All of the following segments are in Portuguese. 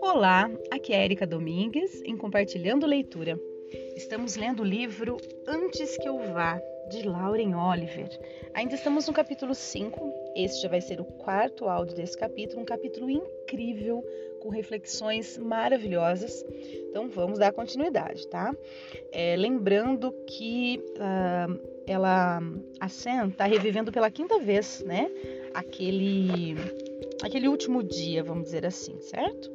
Olá, aqui é Erika Domingues em Compartilhando Leitura. Estamos lendo o livro Antes que eu vá, de Lauren Oliver. Ainda estamos no capítulo 5. Este já vai ser o quarto áudio desse capítulo, um capítulo incrível, com reflexões maravilhosas. Então vamos dar continuidade, tá? É, lembrando que uh, ela, a Sam, está revivendo pela quinta vez, né? Aquele, aquele último dia, vamos dizer assim, certo?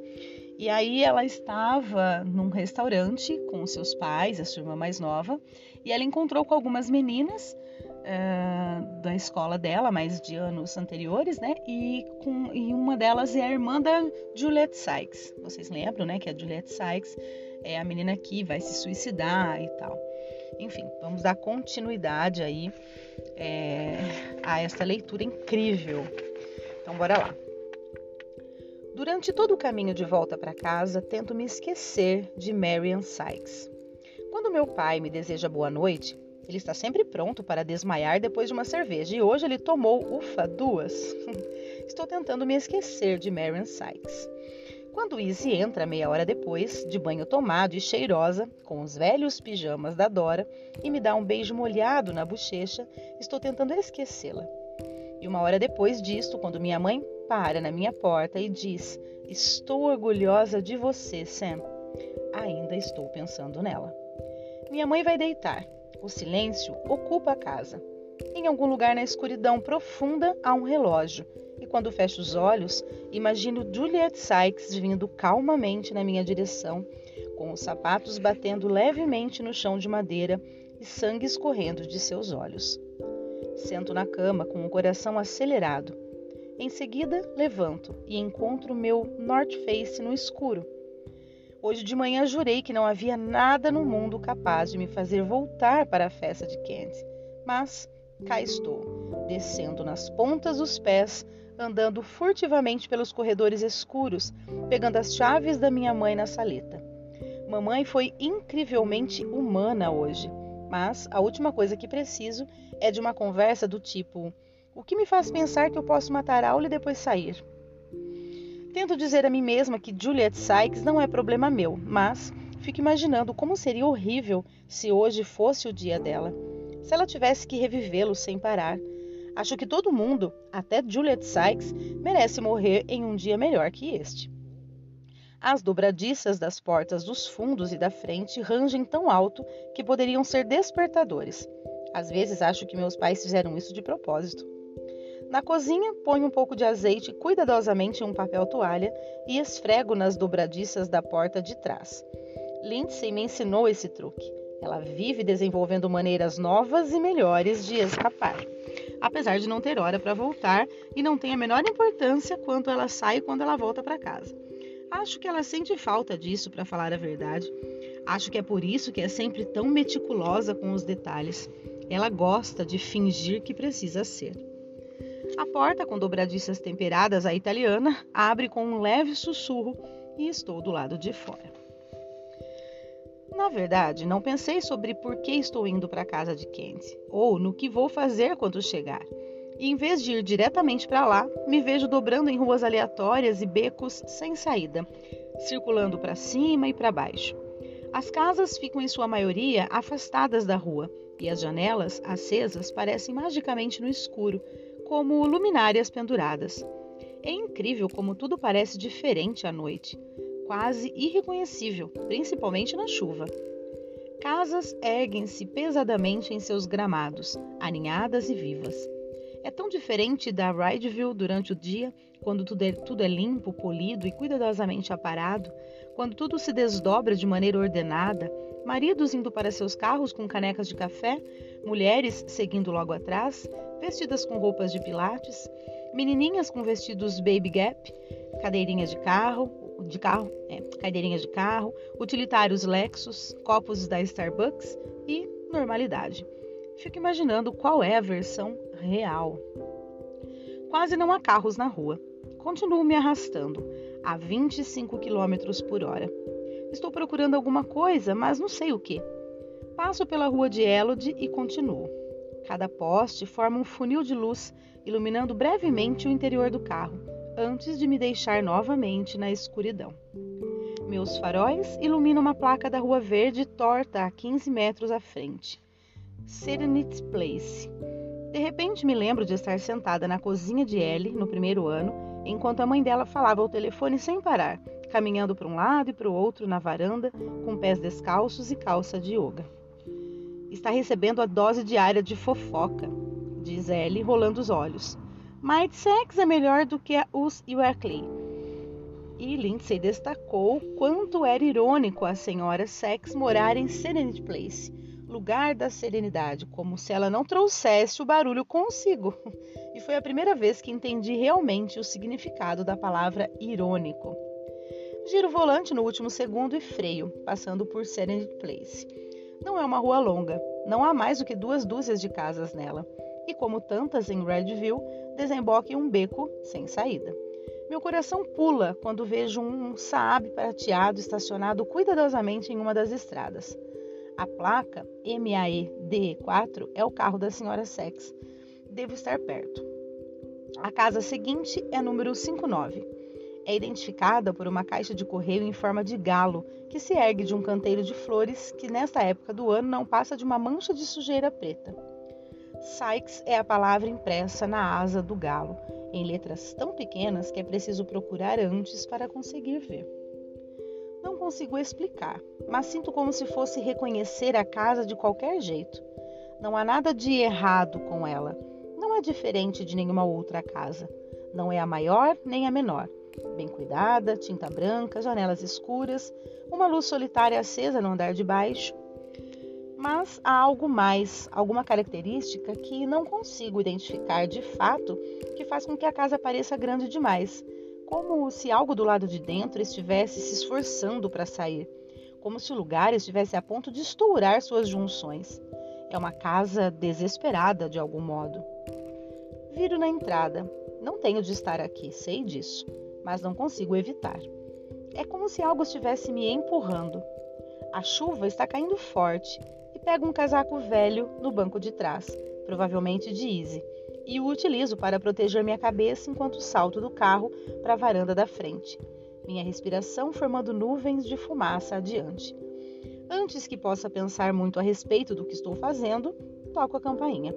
E aí ela estava num restaurante com seus pais, a sua irmã mais nova, e ela encontrou com algumas meninas uh, da escola dela, mais de anos anteriores, né? E, com, e uma delas é a irmã da Juliette Sykes. Vocês lembram, né? Que a Juliette Sykes é a menina que vai se suicidar e tal. Enfim, vamos dar continuidade aí é, a esta leitura incrível. Então, bora lá. Durante todo o caminho de volta para casa, tento me esquecer de Marian Sykes. Quando meu pai me deseja boa noite, ele está sempre pronto para desmaiar depois de uma cerveja e hoje ele tomou, ufa, duas. Estou tentando me esquecer de Marian Sykes. Quando Izzy entra meia hora depois, de banho tomado e cheirosa, com os velhos pijamas da Dora, e me dá um beijo molhado na bochecha, estou tentando esquecê-la. E uma hora depois disto, quando minha mãe para na minha porta e diz: Estou orgulhosa de você, Sam. Ainda estou pensando nela. Minha mãe vai deitar. O silêncio ocupa a casa. Em algum lugar na escuridão profunda há um relógio, e quando fecho os olhos, imagino Juliet Sykes vindo calmamente na minha direção, com os sapatos batendo levemente no chão de madeira e sangue escorrendo de seus olhos. Sento na cama com o coração acelerado em seguida, levanto e encontro meu North Face no escuro. Hoje de manhã jurei que não havia nada no mundo capaz de me fazer voltar para a festa de Kent, mas cá estou, descendo nas pontas dos pés, andando furtivamente pelos corredores escuros, pegando as chaves da minha mãe na saleta. Mamãe foi incrivelmente humana hoje, mas a última coisa que preciso é de uma conversa do tipo: o que me faz pensar que eu posso matar Aula e depois sair? Tento dizer a mim mesma que Juliet Sykes não é problema meu, mas fico imaginando como seria horrível se hoje fosse o dia dela. Se ela tivesse que revivê-lo sem parar. Acho que todo mundo, até Juliet Sykes, merece morrer em um dia melhor que este. As dobradiças das portas dos fundos e da frente rangem tão alto que poderiam ser despertadores. Às vezes acho que meus pais fizeram isso de propósito. Na cozinha, ponho um pouco de azeite cuidadosamente em um papel toalha e esfrego nas dobradiças da porta de trás. Lindsay me ensinou esse truque. Ela vive desenvolvendo maneiras novas e melhores de escapar, apesar de não ter hora para voltar e não tem a menor importância quanto ela sai e quando ela volta para casa. Acho que ela sente falta disso, para falar a verdade. Acho que é por isso que é sempre tão meticulosa com os detalhes. Ela gosta de fingir que precisa ser. A porta, com dobradiças temperadas à italiana, abre com um leve sussurro e estou do lado de fora. Na verdade, não pensei sobre por que estou indo para a casa de Kent ou no que vou fazer quando chegar. E em vez de ir diretamente para lá, me vejo dobrando em ruas aleatórias e becos sem saída, circulando para cima e para baixo. As casas ficam em sua maioria afastadas da rua e as janelas acesas parecem magicamente no escuro, como luminárias penduradas. É incrível como tudo parece diferente à noite, quase irreconhecível, principalmente na chuva. Casas erguem-se pesadamente em seus gramados, aninhadas e vivas. É tão diferente da Rideville durante o dia, quando tudo é, tudo é limpo, polido e cuidadosamente aparado, quando tudo se desdobra de maneira ordenada, maridos indo para seus carros com canecas de café, mulheres seguindo logo atrás, vestidas com roupas de pilates, menininhas com vestidos baby gap, cadeirinhas de carro, de carro, é, cadeirinhas de carro, utilitários Lexus, copos da Starbucks e normalidade. Fico imaginando qual é a versão real. Quase não há carros na rua. Continuo me arrastando a 25 km por hora. Estou procurando alguma coisa, mas não sei o que. Passo pela rua de Elodie e continuo. Cada poste forma um funil de luz, iluminando brevemente o interior do carro, antes de me deixar novamente na escuridão. Meus faróis iluminam uma placa da Rua Verde torta a 15 metros à frente. Serenity Place. De repente me lembro de estar sentada na cozinha de Ellie no primeiro ano, enquanto a mãe dela falava ao telefone sem parar, caminhando para um lado e para o outro na varanda, com pés descalços e calça de yoga. Está recebendo a dose diária de fofoca, diz Ellie, rolando os olhos. Mind Sex é melhor do que os Weakley. E Lindsay destacou quanto era irônico a senhora Sex morar em Serenity Place, lugar da serenidade, como se ela não trouxesse o barulho consigo. E foi a primeira vez que entendi realmente o significado da palavra irônico. Giro volante no último segundo e freio, passando por Serenity Place. Não é uma rua longa, não há mais do que duas dúzias de casas nela, e como tantas em Redville, desemboca em um beco sem saída. Meu coração pula quando vejo um Saab prateado estacionado cuidadosamente em uma das estradas. A placa MAE-DE4 é o carro da senhora Sex. Devo estar perto. A casa seguinte é número 59 é identificada por uma caixa de correio em forma de galo que se ergue de um canteiro de flores que, nesta época do ano, não passa de uma mancha de sujeira preta. Sykes é a palavra impressa na asa do galo, em letras tão pequenas que é preciso procurar antes para conseguir ver. Não consigo explicar, mas sinto como se fosse reconhecer a casa de qualquer jeito. Não há nada de errado com ela. Não é diferente de nenhuma outra casa. Não é a maior nem a menor bem cuidada, tinta branca, janelas escuras, uma luz solitária acesa no andar de baixo. Mas há algo mais, alguma característica que não consigo identificar de fato que faz com que a casa pareça grande demais, como se algo do lado de dentro estivesse se esforçando para sair, como se o lugar estivesse a ponto de estourar suas junções. É uma casa desesperada de algum modo. Viro na entrada. Não tenho de estar aqui, sei disso mas não consigo evitar. É como se algo estivesse me empurrando. A chuva está caindo forte pego um casaco velho no banco de trás, provavelmente de Easy, e o utilizo para proteger minha cabeça enquanto salto do carro para a varanda da frente, minha respiração formando nuvens de fumaça adiante. Antes que possa pensar muito a respeito do que estou fazendo, toco a campainha.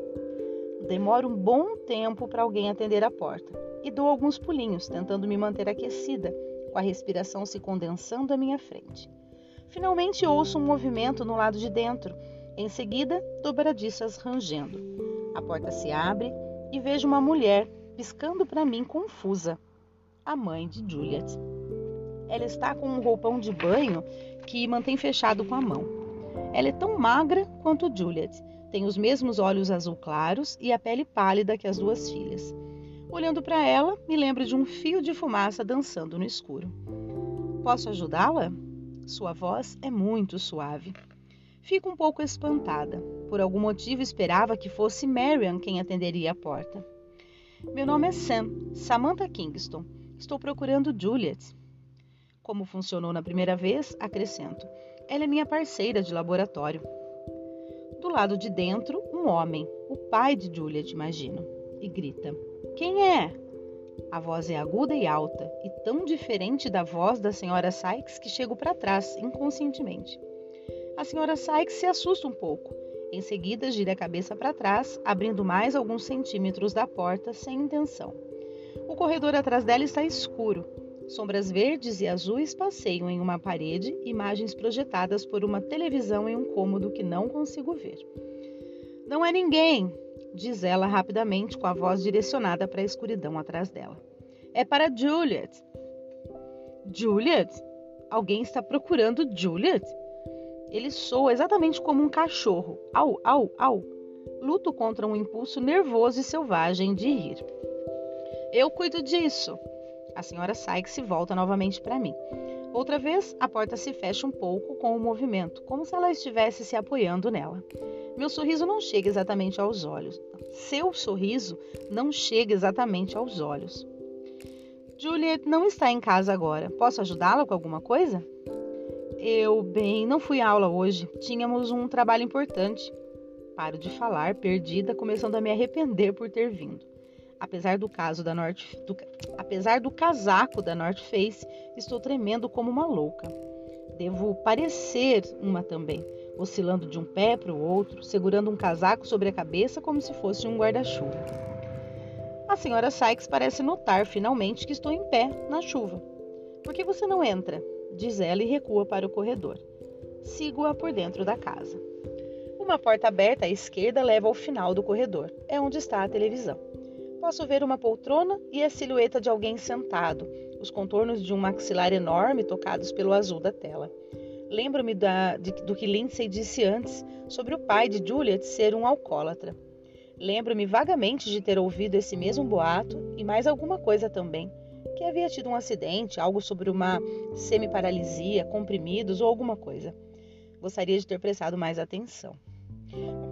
Demora um bom tempo para alguém atender a porta e dou alguns pulinhos, tentando me manter aquecida, com a respiração se condensando à minha frente. Finalmente ouço um movimento no lado de dentro. Em seguida, dobradiças rangendo. A porta se abre e vejo uma mulher piscando para mim confusa. A mãe de Juliet. Ela está com um roupão de banho que mantém fechado com a mão. Ela é tão magra quanto Juliet. Tem os mesmos olhos azul claros e a pele pálida que as duas filhas. Olhando para ela, me lembro de um fio de fumaça dançando no escuro. Posso ajudá-la? Sua voz é muito suave. Fico um pouco espantada. Por algum motivo esperava que fosse Marian quem atenderia a porta. Meu nome é Sam, Samantha Kingston. Estou procurando Juliet. Como funcionou na primeira vez, acrescento. Ela é minha parceira de laboratório. Do lado de dentro, um homem, o pai de Juliet, imagino, e grita: quem é? A voz é aguda e alta, e tão diferente da voz da senhora Sykes que chego para trás, inconscientemente. A senhora Sykes se assusta um pouco. Em seguida, gira a cabeça para trás, abrindo mais alguns centímetros da porta sem intenção. O corredor atrás dela está escuro. Sombras verdes e azuis passeiam em uma parede, imagens projetadas por uma televisão em um cômodo que não consigo ver. Não é ninguém, diz ela rapidamente com a voz direcionada para a escuridão atrás dela. É para Juliet. Juliet? Alguém está procurando Juliet? Ele soa exatamente como um cachorro. Au, au, au. Luto contra um impulso nervoso e selvagem de rir. Eu cuido disso. A senhora Sykes se volta novamente para mim. Outra vez, a porta se fecha um pouco com o movimento, como se ela estivesse se apoiando nela. Meu sorriso não chega exatamente aos olhos. Seu sorriso não chega exatamente aos olhos. Juliet não está em casa agora. Posso ajudá-la com alguma coisa? Eu, bem, não fui à aula hoje. Tínhamos um trabalho importante. Paro de falar, perdida, começando a me arrepender por ter vindo. Apesar do caso da North, do, apesar do casaco da North Face, estou tremendo como uma louca. Devo parecer uma também, oscilando de um pé para o outro, segurando um casaco sobre a cabeça como se fosse um guarda-chuva. A senhora Sykes parece notar finalmente que estou em pé na chuva. Por que você não entra? Diz ela e recua para o corredor. Sigo-a por dentro da casa. Uma porta aberta à esquerda leva ao final do corredor. É onde está a televisão. Posso ver uma poltrona e a silhueta de alguém sentado, os contornos de um maxilar enorme tocados pelo azul da tela. Lembro-me do que Lindsay disse antes sobre o pai de Juliet ser um alcoólatra. Lembro-me vagamente de ter ouvido esse mesmo boato e mais alguma coisa também, que havia tido um acidente, algo sobre uma semi-paralisia, comprimidos ou alguma coisa. Gostaria de ter prestado mais atenção.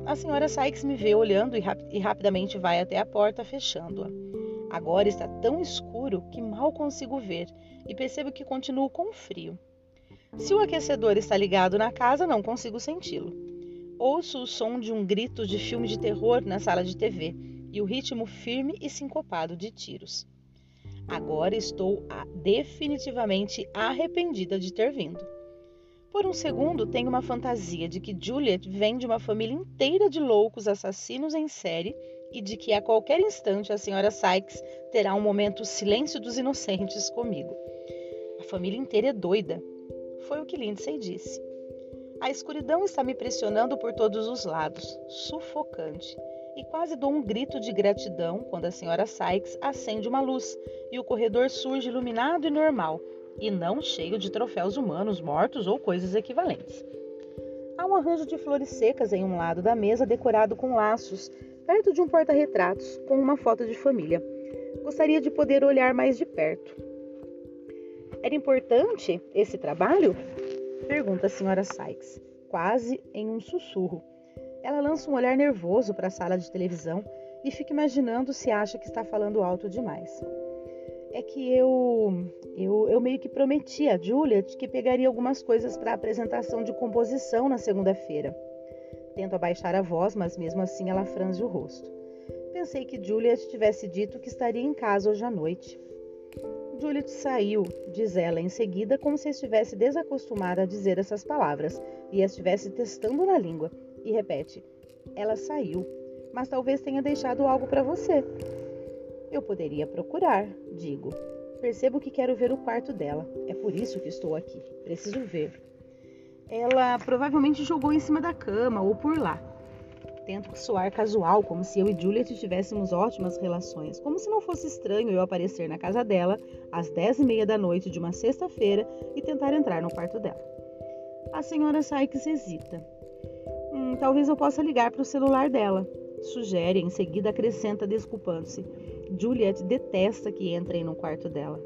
A senhora Sykes me vê olhando e, rap e rapidamente vai até a porta, fechando-a. Agora está tão escuro que mal consigo ver e percebo que continuo com frio. Se o aquecedor está ligado na casa, não consigo senti-lo. Ouço o som de um grito de filme de terror na sala de TV e o ritmo firme e sincopado de tiros. Agora estou definitivamente arrependida de ter vindo. Por um segundo, tenho uma fantasia de que Juliet vem de uma família inteira de loucos assassinos em série e de que a qualquer instante a senhora Sykes terá um momento silêncio dos inocentes comigo. A família inteira é doida. Foi o que Lindsay disse. A escuridão está me pressionando por todos os lados, sufocante, e quase dou um grito de gratidão quando a senhora Sykes acende uma luz e o corredor surge iluminado e normal, e não cheio de troféus humanos mortos ou coisas equivalentes. Há um arranjo de flores secas em um lado da mesa decorado com laços perto de um porta-retratos com uma foto de família. Gostaria de poder olhar mais de perto. Era importante esse trabalho? Pergunta a senhora Sykes, quase em um sussurro. Ela lança um olhar nervoso para a sala de televisão e fica imaginando se acha que está falando alto demais. É que eu, eu, eu meio que prometi a Juliet que pegaria algumas coisas para a apresentação de composição na segunda-feira. Tento abaixar a voz, mas mesmo assim ela franze o rosto. Pensei que Juliet tivesse dito que estaria em casa hoje à noite. Juliet saiu, diz ela em seguida, como se estivesse desacostumada a dizer essas palavras e as estivesse testando na língua, e repete: Ela saiu, mas talvez tenha deixado algo para você. Eu poderia procurar, digo. Percebo que quero ver o quarto dela. É por isso que estou aqui. Preciso ver. Ela provavelmente jogou em cima da cama ou por lá. Tento soar casual, como se eu e Juliet tivéssemos ótimas relações, como se não fosse estranho eu aparecer na casa dela às dez e meia da noite de uma sexta-feira e tentar entrar no quarto dela. A senhora Sykes hesita. Talvez eu possa ligar para o celular dela. Sugere, em seguida acrescenta desculpando-se. Juliet detesta que entrem no quarto dela.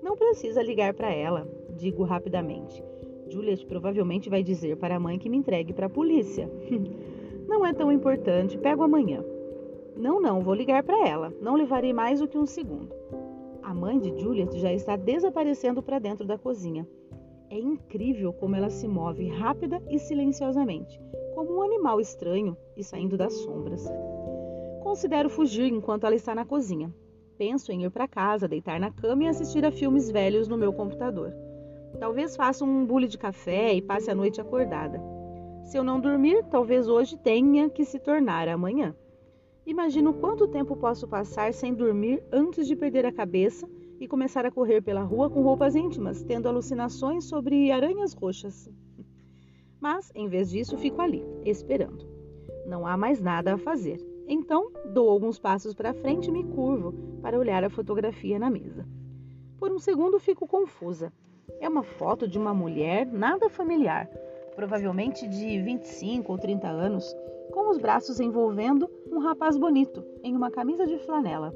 Não precisa ligar para ela, digo rapidamente. Juliet provavelmente vai dizer para a mãe que me entregue para a polícia. não é tão importante, pego amanhã. Não, não, vou ligar para ela. Não levarei mais do que um segundo. A mãe de Juliet já está desaparecendo para dentro da cozinha. É incrível como ela se move rápida e silenciosamente, como um animal estranho e saindo das sombras. Considero fugir enquanto ela está na cozinha. Penso em ir para casa, deitar na cama e assistir a filmes velhos no meu computador. Talvez faça um bule de café e passe a noite acordada. Se eu não dormir, talvez hoje tenha que se tornar amanhã. Imagino quanto tempo posso passar sem dormir antes de perder a cabeça e começar a correr pela rua com roupas íntimas, tendo alucinações sobre aranhas roxas. Mas, em vez disso, fico ali, esperando. Não há mais nada a fazer. Então, dou alguns passos para frente e me curvo para olhar a fotografia na mesa. Por um segundo fico confusa. É uma foto de uma mulher nada familiar, provavelmente de 25 ou 30 anos, com os braços envolvendo um rapaz bonito em uma camisa de flanela.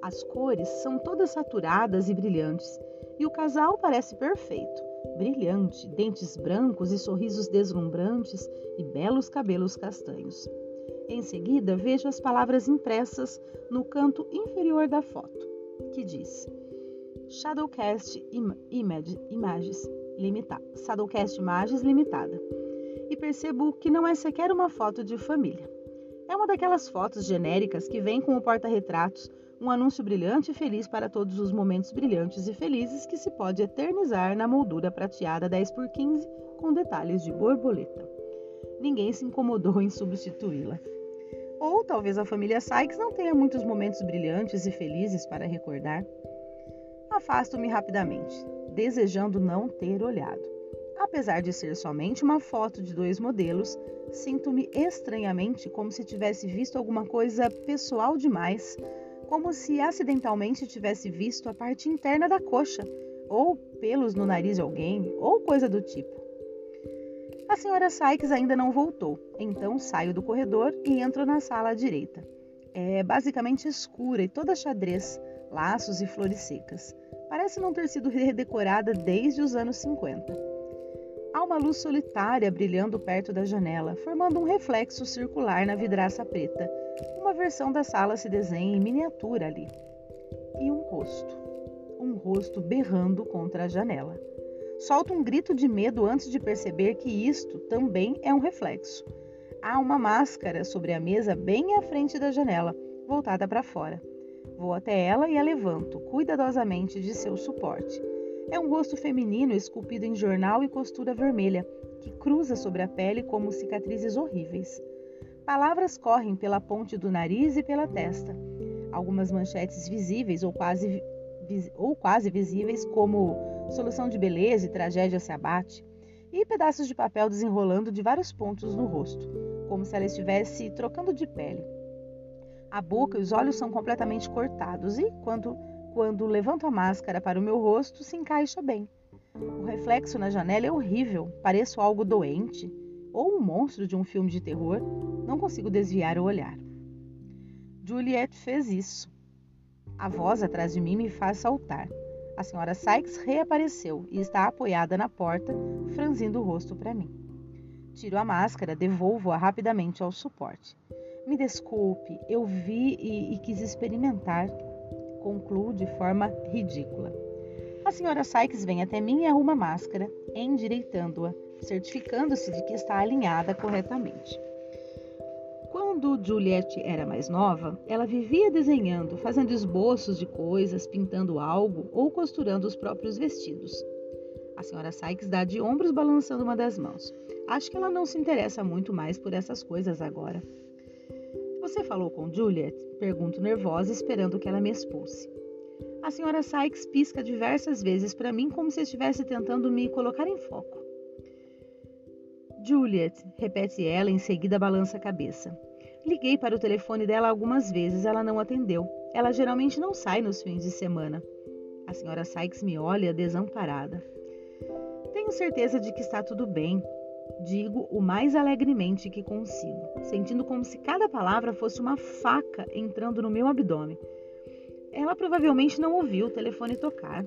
As cores são todas saturadas e brilhantes, e o casal parece perfeito, brilhante, dentes brancos e sorrisos deslumbrantes e belos cabelos castanhos. Em seguida, vejo as palavras impressas no canto inferior da foto, que diz: Shadowcast Im Image, Images Limitada. Shadowcast Images Limitada. e percebo que não é sequer uma foto de família. É uma daquelas fotos genéricas que vem com o porta-retratos, um anúncio brilhante e feliz para todos os momentos brilhantes e felizes que se pode eternizar na moldura prateada 10 por 15 com detalhes de borboleta. Ninguém se incomodou em substituí-la. Ou talvez a família Sykes não tenha muitos momentos brilhantes e felizes para recordar. Afasto-me rapidamente, desejando não ter olhado. Apesar de ser somente uma foto de dois modelos, sinto-me estranhamente como se tivesse visto alguma coisa pessoal demais, como se acidentalmente tivesse visto a parte interna da coxa, ou pelos no nariz de alguém, ou coisa do tipo. A senhora Sykes ainda não voltou, então saio do corredor e entro na sala à direita. É basicamente escura e toda xadrez, laços e flores secas. Parece não ter sido redecorada desde os anos 50. Há uma luz solitária brilhando perto da janela, formando um reflexo circular na vidraça preta. Uma versão da sala se desenha em miniatura ali. E um rosto. Um rosto berrando contra a janela. Solta um grito de medo antes de perceber que isto também é um reflexo. Há uma máscara sobre a mesa bem à frente da janela, voltada para fora. Vou até ela e a levanto, cuidadosamente de seu suporte. É um rosto feminino esculpido em jornal e costura vermelha, que cruza sobre a pele como cicatrizes horríveis. Palavras correm pela ponte do nariz e pela testa. Algumas manchetes visíveis ou quase, ou quase visíveis, como solução de beleza e tragédia se abate, e pedaços de papel desenrolando de vários pontos no rosto, como se ela estivesse trocando de pele. A boca e os olhos são completamente cortados e, quando, quando levanto a máscara para o meu rosto, se encaixa bem. O reflexo na janela é horrível, pareço algo doente ou um monstro de um filme de terror. Não consigo desviar o olhar. Juliet fez isso. A voz atrás de mim me faz saltar. A senhora Sykes reapareceu e está apoiada na porta, franzindo o rosto para mim. Tiro a máscara, devolvo-a rapidamente ao suporte. Me desculpe, eu vi e, e quis experimentar. Concluo de forma ridícula. A senhora Sykes vem até mim e arruma a máscara, endireitando-a, certificando-se de que está alinhada corretamente. Quando Juliette era mais nova, ela vivia desenhando, fazendo esboços de coisas, pintando algo ou costurando os próprios vestidos. A senhora Sykes dá de ombros balançando uma das mãos. Acho que ela não se interessa muito mais por essas coisas agora. Você falou com Juliet? Pergunto nervosa, esperando que ela me expulse. A senhora Sykes pisca diversas vezes para mim como se estivesse tentando me colocar em foco. Juliet, repete ela, em seguida balança a cabeça. Liguei para o telefone dela algumas vezes, ela não atendeu. Ela geralmente não sai nos fins de semana. A senhora Sykes me olha desamparada. Tenho certeza de que está tudo bem. Digo o mais alegremente que consigo, sentindo como se cada palavra fosse uma faca entrando no meu abdômen. Ela provavelmente não ouviu o telefone tocar.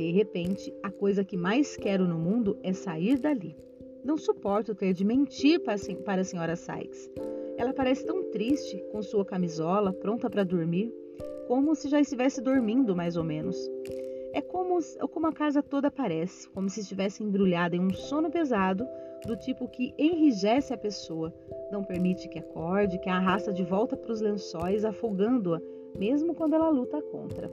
De repente, a coisa que mais quero no mundo é sair dali. Não suporto ter de mentir para a senhora Sykes. Ela parece tão triste, com sua camisola, pronta para dormir, como se já estivesse dormindo, mais ou menos. É como, como a casa toda parece, como se estivesse embrulhada em um sono pesado, do tipo que enrijece a pessoa, não permite que acorde, que a arrasta de volta para os lençóis, afogando-a, mesmo quando ela luta contra.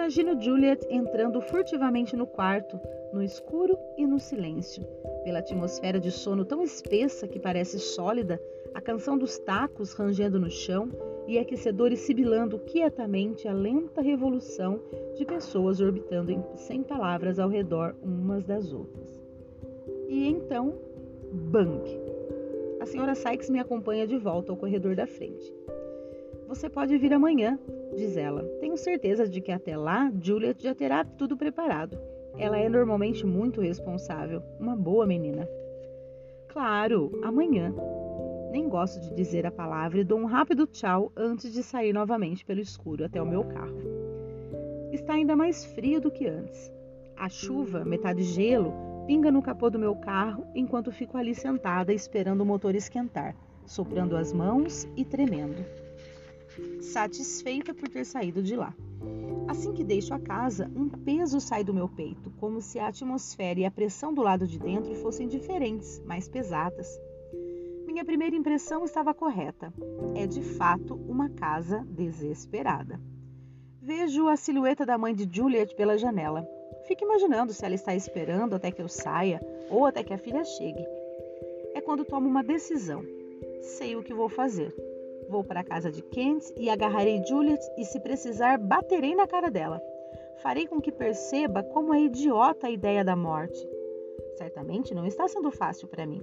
Imagino Juliet entrando furtivamente no quarto, no escuro e no silêncio. Pela atmosfera de sono tão espessa que parece sólida, a canção dos tacos rangendo no chão e aquecedores sibilando quietamente a lenta revolução de pessoas orbitando em, sem palavras ao redor umas das outras. E então, bang! A senhora Sykes me acompanha de volta ao corredor da frente. Você pode vir amanhã, diz ela. Tenho certeza de que até lá Juliet já terá tudo preparado. Ela é normalmente muito responsável, uma boa menina. Claro, amanhã. Nem gosto de dizer a palavra e dou um rápido tchau antes de sair novamente pelo escuro até o meu carro. Está ainda mais frio do que antes. A chuva, metade gelo, pinga no capô do meu carro enquanto fico ali sentada esperando o motor esquentar, soprando as mãos e tremendo. Satisfeita por ter saído de lá. Assim que deixo a casa, um peso sai do meu peito, como se a atmosfera e a pressão do lado de dentro fossem diferentes, mais pesadas. Minha primeira impressão estava correta. É de fato uma casa desesperada. Vejo a silhueta da mãe de Juliet pela janela. Fico imaginando se ela está esperando até que eu saia ou até que a filha chegue. É quando tomo uma decisão. Sei o que vou fazer. Vou para a casa de Kent e agarrarei Juliet e, se precisar, baterei na cara dela. Farei com que perceba como é idiota a ideia da morte. Certamente não está sendo fácil para mim.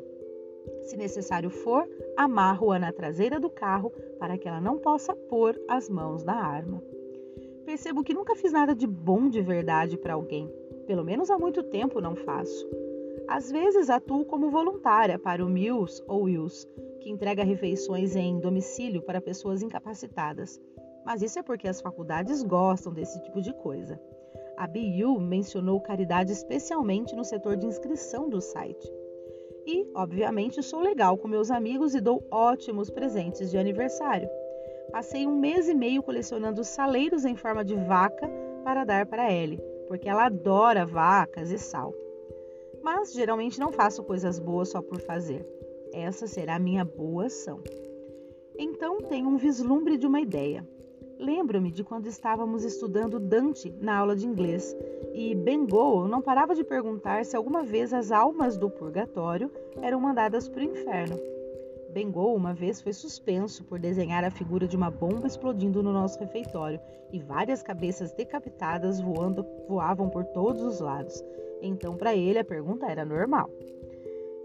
Se necessário for, amarro-a na traseira do carro para que ela não possa pôr as mãos na arma. Percebo que nunca fiz nada de bom de verdade para alguém. Pelo menos há muito tempo não faço. Às vezes atuo como voluntária para o Mills ou Wills, que entrega refeições em domicílio para pessoas incapacitadas. Mas isso é porque as faculdades gostam desse tipo de coisa. A BU mencionou caridade especialmente no setor de inscrição do site. E, obviamente, sou legal com meus amigos e dou ótimos presentes de aniversário. Passei um mês e meio colecionando saleiros em forma de vaca para dar para Ellie, porque ela adora vacas e sal. Mas geralmente não faço coisas boas só por fazer. Essa será a minha boa ação. Então tenho um vislumbre de uma ideia. Lembro-me de quando estávamos estudando Dante na aula de inglês e Bengoa não parava de perguntar se alguma vez as almas do purgatório eram mandadas para o inferno. Bengoa uma vez foi suspenso por desenhar a figura de uma bomba explodindo no nosso refeitório e várias cabeças decapitadas voando, voavam por todos os lados. Então, para ele, a pergunta era normal.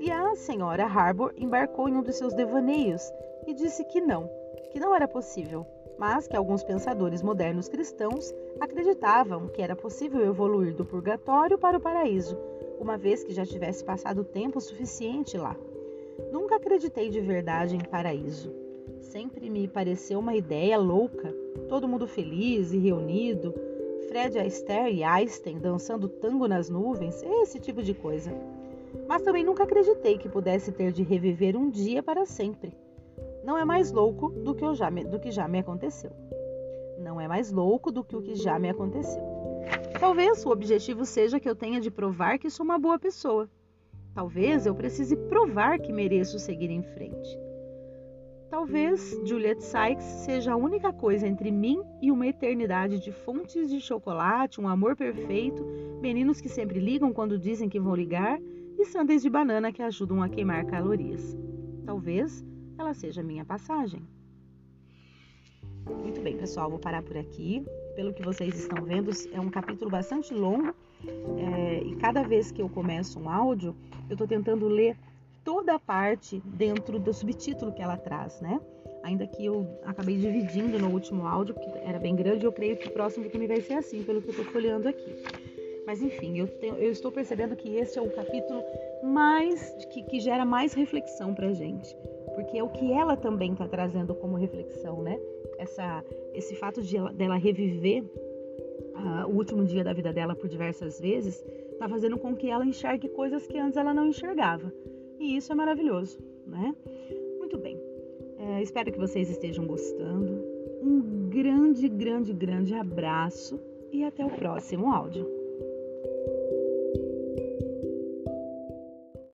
E a senhora Harbour embarcou em um dos seus devaneios e disse que não, que não era possível, mas que alguns pensadores modernos cristãos acreditavam que era possível evoluir do purgatório para o paraíso, uma vez que já tivesse passado tempo suficiente lá. Nunca acreditei de verdade em paraíso. Sempre me pareceu uma ideia louca, todo mundo feliz e reunido, Fred Astaire e Einstein dançando tango nas nuvens, esse tipo de coisa mas também nunca acreditei que pudesse ter de reviver um dia para sempre. Não é mais louco do que, já me, do que já me aconteceu. Não é mais louco do que o que já me aconteceu. Talvez o objetivo seja que eu tenha de provar que sou uma boa pessoa. Talvez eu precise provar que mereço seguir em frente. Talvez Juliet Sykes seja a única coisa entre mim e uma eternidade de fontes de chocolate, um amor perfeito, meninos que sempre ligam quando dizem que vão ligar e sundaes de banana que ajudam a queimar calorias. Talvez ela seja minha passagem. Muito bem, pessoal, vou parar por aqui. Pelo que vocês estão vendo, é um capítulo bastante longo é, e cada vez que eu começo um áudio, eu estou tentando ler toda a parte dentro do subtítulo que ela traz, né? Ainda que eu acabei dividindo no último áudio, porque era bem grande, eu creio que o próximo também vai ser assim, pelo que eu estou folheando aqui. Mas enfim, eu, tenho, eu estou percebendo que esse é o capítulo mais que, que gera mais reflexão para gente, porque é o que ela também está trazendo como reflexão, né? Essa, esse fato de ela, dela reviver uh, o último dia da vida dela por diversas vezes, está fazendo com que ela enxergue coisas que antes ela não enxergava. E isso é maravilhoso, né? Muito bem. É, espero que vocês estejam gostando. Um grande, grande, grande abraço e até o próximo áudio.